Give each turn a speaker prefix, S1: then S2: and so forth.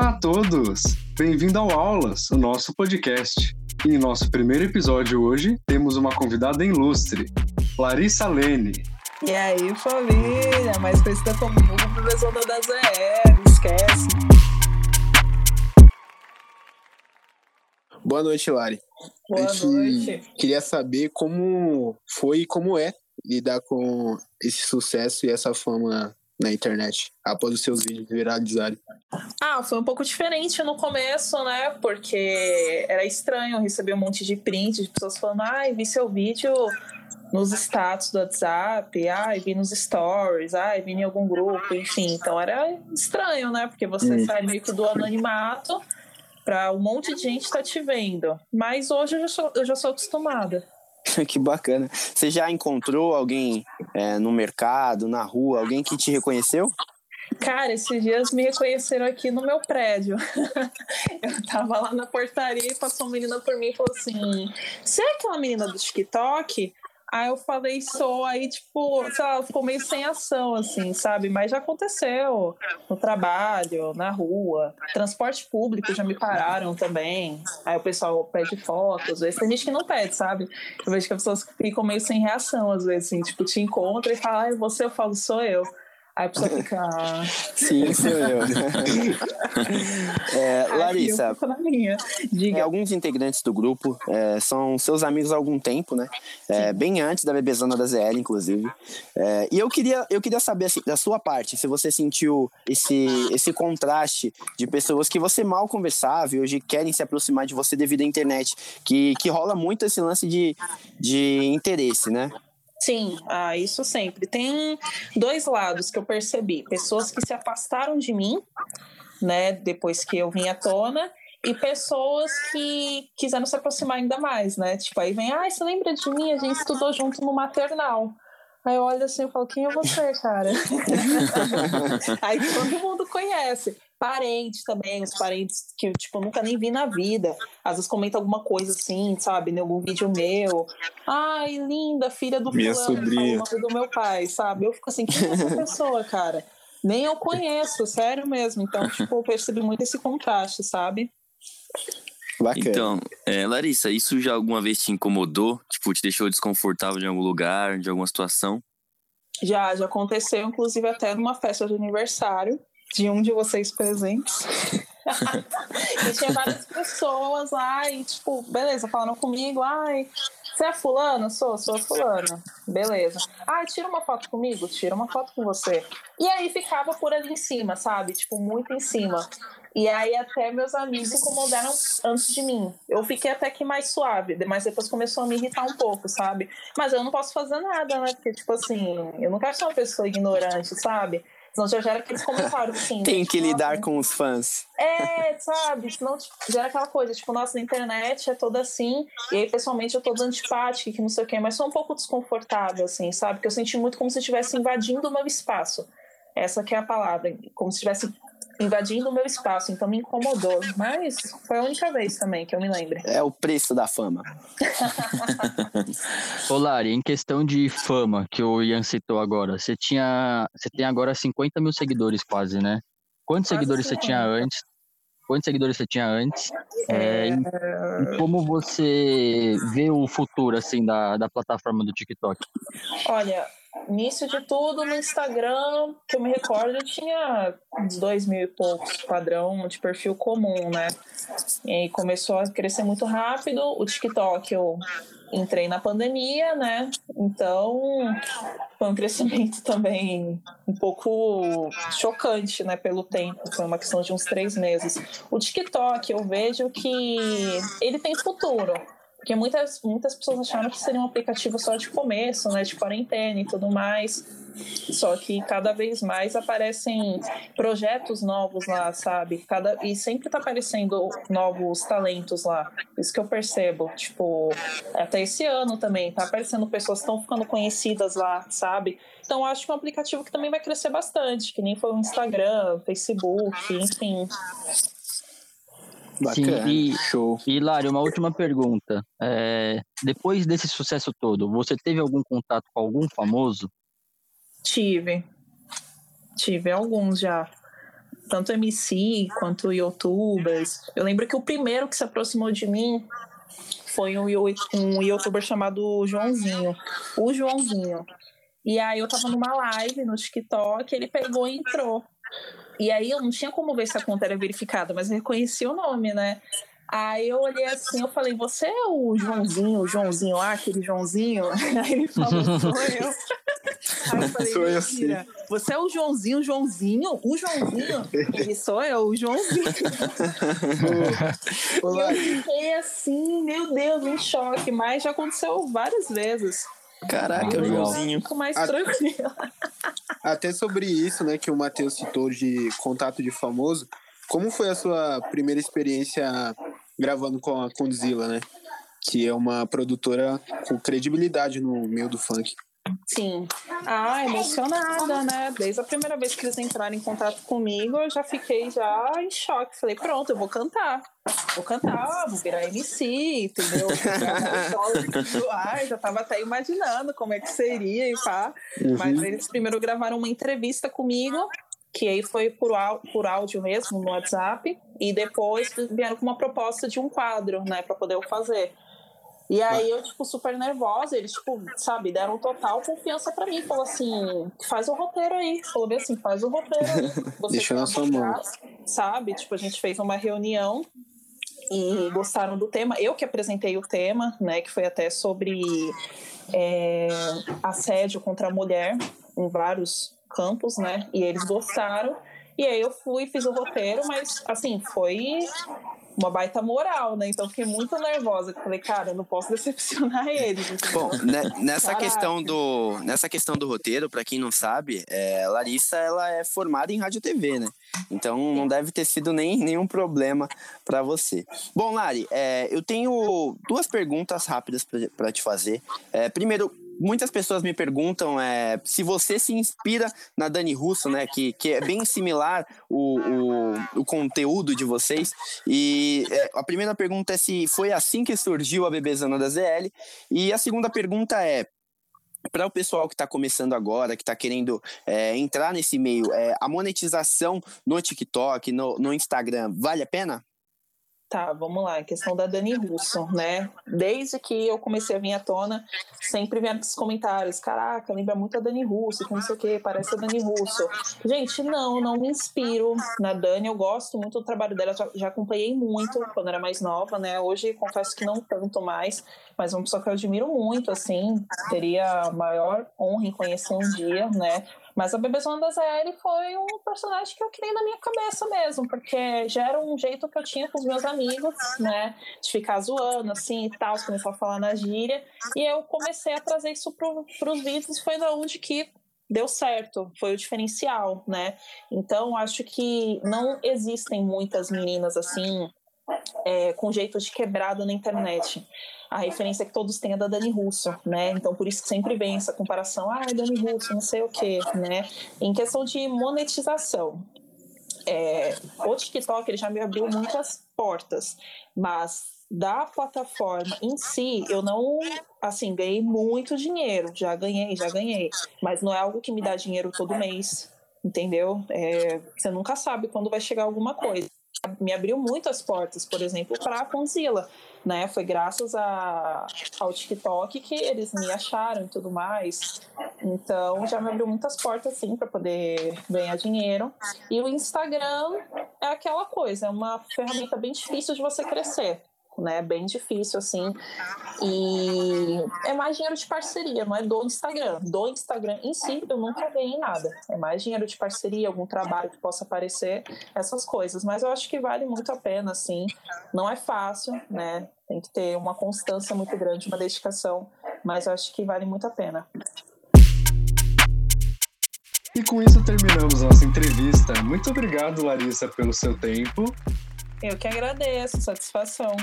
S1: Olá a todos! Bem-vindo ao Aulas, o nosso podcast. em nosso primeiro episódio hoje, temos uma convidada ilustre, Larissa Lene.
S2: E aí, família? Mais conhecida como Professor da ZR, esquece.
S3: Boa noite, Lari.
S2: Boa noite.
S3: Queria saber como foi e como é lidar com esse sucesso e essa fama na internet, após os seus vídeos viralizarem?
S2: Ah, foi um pouco diferente no começo, né? Porque era estranho receber um monte de print de pessoas falando, ai, vi seu vídeo nos status do WhatsApp, ai, vi nos stories, ai, vi em algum grupo, enfim. Então era estranho, né? Porque você hum. sai meio que do anonimato para um monte de gente estar tá te vendo. Mas hoje eu já sou, eu já sou acostumada.
S4: que bacana. Você já encontrou alguém é, no mercado, na rua, alguém que te reconheceu?
S2: Cara, esses dias me reconheceram aqui no meu prédio. eu tava lá na portaria e passou uma menina por mim e falou assim: Você é aquela menina do TikTok? Aí eu falei, sou, aí, tipo, sei lá, ficou meio sem ação, assim, sabe? Mas já aconteceu no trabalho, na rua, transporte público já me pararam também. Aí o pessoal pede fotos, às vezes tem gente que não pede, sabe? Eu vejo que as pessoas ficam meio sem reação, às vezes, assim, tipo, te encontra e fala, ai, você, eu falo, sou eu. Aí a pessoa fica.
S4: Sim, sou eu. é, Larissa, é, alguns integrantes do grupo é, são seus amigos há algum tempo, né? É, bem antes da bebezona da ZL, inclusive. É, e eu queria, eu queria saber assim, da sua parte, se você sentiu esse, esse contraste de pessoas que você mal conversava e hoje querem se aproximar de você devido à internet, que, que rola muito esse lance de, de interesse, né?
S2: Sim, ah, isso sempre. Tem dois lados que eu percebi: pessoas que se afastaram de mim, né, depois que eu vim à tona, e pessoas que quiseram se aproximar ainda mais, né? Tipo, aí vem, ah, você lembra de mim? A gente estudou junto no maternal. Aí eu olho assim e falo, quem é você, cara? aí todo mundo conhece parentes também, os parentes que tipo, eu nunca nem vi na vida. Às vezes comenta alguma coisa assim, sabe, em algum vídeo meu. Ai, linda, filha do
S3: Minha fulano, sobrinha.
S2: do meu pai, sabe? Eu fico assim, quem é essa pessoa, cara? Nem eu conheço, sério mesmo. Então, tipo, eu percebi muito esse contraste, sabe?
S5: Bacana. Então, é, Larissa, isso já alguma vez te incomodou? Tipo, te deixou desconfortável em algum lugar, de alguma situação?
S2: Já, já aconteceu, inclusive até numa festa de aniversário de um de vocês presentes. e tinha várias pessoas lá e, tipo, beleza, falando comigo, ai, você é fulano? Sou, sou fulano. Beleza. Ai, tira uma foto comigo? Tira uma foto com você. E aí ficava por ali em cima, sabe? Tipo, muito em cima. E aí até meus amigos incomodaram antes de mim. Eu fiquei até que mais suave, mas depois começou a me irritar um pouco, sabe? Mas eu não posso fazer nada, né? Porque, tipo assim, eu não quero ser uma pessoa ignorante, sabe? Senão já gera aqueles comentários assim.
S4: Tem
S2: né?
S4: que tipo, lidar nossa, com os fãs.
S2: É, sabe? Senão tipo, gera aquela coisa, tipo, nossa, na internet é toda assim, e aí pessoalmente eu tô antipática, que não sei o quê, mas sou um pouco desconfortável, assim, sabe? Porque eu senti muito como se estivesse invadindo o meu espaço. Essa que é a palavra, como se estivesse invadindo o meu espaço, então me incomodou. Mas foi a única vez também que eu me lembro.
S4: É o preço da fama.
S6: Ô Lari, em questão de fama, que o Ian citou agora, você tinha. Você tem agora 50 mil seguidores quase, né? Quantos quase seguidores 50. você tinha antes? Quantos seguidores você tinha antes? É... É, e como você vê o futuro assim da, da plataforma do TikTok?
S2: Olha, Início de tudo, no Instagram, que eu me recordo, eu tinha uns dois mil e poucos padrão de perfil comum, né? E começou a crescer muito rápido. O TikTok eu entrei na pandemia, né? Então foi um crescimento também um pouco chocante, né? Pelo tempo, foi uma questão de uns três meses. O TikTok eu vejo que ele tem futuro porque muitas, muitas pessoas acharam que seria um aplicativo só de começo, né? De quarentena e tudo mais. Só que cada vez mais aparecem projetos novos lá, sabe? Cada, e sempre tá aparecendo novos talentos lá. Isso que eu percebo. Tipo, até esse ano também, tá aparecendo pessoas que estão ficando conhecidas lá, sabe? Então acho que é um aplicativo que também vai crescer bastante, que nem foi o Instagram, Facebook, enfim.
S6: Bacana, Sim, e, show. E, Lari, uma última pergunta. É, depois desse sucesso todo, você teve algum contato com algum famoso?
S2: Tive. Tive alguns já. tanto MC quanto youtubers. Eu lembro que o primeiro que se aproximou de mim foi um, um youtuber chamado Joãozinho. O Joãozinho. E aí eu tava numa live no TikTok, ele pegou e entrou. E aí eu não tinha como ver se a conta era verificada, mas eu reconheci o nome, né? Aí eu olhei assim, eu falei, você é o Joãozinho, o Joãozinho lá, aquele Joãozinho? Aí ele falou, sou eu. Aí eu falei, sou eu sim. Você é o Joãozinho, o Joãozinho? O Joãozinho? Ele sou eu, o Joãozinho. eu fiquei assim, meu Deus, em choque, mas já aconteceu várias vezes.
S4: Caraca, o Joãozinho.
S2: Fico mais tranquila.
S3: Até sobre isso, né, que o Matheus citou de contato de famoso, como foi a sua primeira experiência gravando com a Condzilla, né? Que é uma produtora com credibilidade no meio do funk.
S2: Sim. Ah, emocionada, né? Desde a primeira vez que eles entraram em contato comigo, eu já fiquei já em choque. Falei, pronto, eu vou cantar. Vou cantar, vou virar MC, entendeu? já tava até imaginando como é que seria e pá. Uhum. Mas eles primeiro gravaram uma entrevista comigo, que aí foi por, por áudio mesmo, no WhatsApp, e depois vieram com uma proposta de um quadro, né, para poder eu fazer. E aí eu, tipo, super nervosa, eles, tipo, sabe, deram total confiança pra mim. Falou assim, faz o roteiro aí. Falou bem assim, faz o roteiro aí.
S3: Você Deixa na sua mão.
S2: Sabe? Tipo, a gente fez uma reunião e gostaram do tema. Eu que apresentei o tema, né, que foi até sobre é, assédio contra a mulher em vários campos, né, e eles gostaram. E aí eu fui, fiz o roteiro, mas assim, foi uma baita moral, né? Então fiquei muito nervosa. Falei, cara, eu não posso decepcionar eles.
S4: Bom, né, nessa questão do nessa questão do roteiro, para quem não sabe, é, Larissa ela é formada em rádio TV, né? Então não deve ter sido nem nenhum problema para você. Bom, Lari, é, eu tenho duas perguntas rápidas para te fazer. É, primeiro, muitas pessoas me perguntam é, se você se inspira na Dani Russo, né? Que, que é bem similar o, o, o conteúdo de vocês. E é, a primeira pergunta é se foi assim que surgiu a Bebezana da ZL. E a segunda pergunta é. Para o pessoal que está começando agora, que está querendo é, entrar nesse meio, é, a monetização no TikTok, no, no Instagram, vale a pena?
S2: Tá, vamos lá, a questão da Dani Russo, né? Desde que eu comecei a vir à tona, sempre vieram esses comentários, caraca, lembra muito a Dani Russo, que não sei o que, parece a Dani Russo. Gente, não, não me inspiro na Dani, eu gosto muito do trabalho dela, já, já acompanhei muito quando era mais nova, né? Hoje confesso que não tanto mais, mas é uma pessoa que eu admiro muito, assim, teria a maior honra em conhecer um dia, né? Mas a Bebezona ZL foi um personagem que eu criei na minha cabeça mesmo, porque já era um jeito que eu tinha com os meus amigos, né? De ficar zoando, assim e tal, começar a falar na gíria. E eu comecei a trazer isso pro, pros vídeos e foi da onde que deu certo, foi o diferencial, né? Então, acho que não existem muitas meninas assim, é, com jeito de quebrado na internet a referência que todos têm é da Dani Russo, né? Então por isso que sempre vem essa comparação, ah, Dani Russo, não sei o quê, né? Em questão de monetização, é, o TikTok ele já me abriu muitas portas, mas da plataforma em si, eu não, assim, ganhei muito dinheiro, já ganhei, já ganhei, mas não é algo que me dá dinheiro todo mês, entendeu? É, você nunca sabe quando vai chegar alguma coisa. Me abriu muitas portas, por exemplo, para a Conzilla né? Foi graças a, ao TikTok que eles me acharam e tudo mais. Então já me abriu muitas portas assim para poder ganhar dinheiro. E o Instagram é aquela coisa, é uma ferramenta bem difícil de você crescer né? Bem difícil, assim. E é mais dinheiro de parceria, não é do Instagram. Do Instagram em si, eu nunca ganhei nada. É mais dinheiro de parceria, algum trabalho que possa aparecer, essas coisas. Mas eu acho que vale muito a pena, assim. Não é fácil, né? Tem que ter uma constância muito grande, uma dedicação. Mas eu acho que vale muito a pena.
S1: E com isso terminamos nossa entrevista. Muito obrigado, Larissa, pelo seu tempo.
S2: Eu que agradeço, satisfação.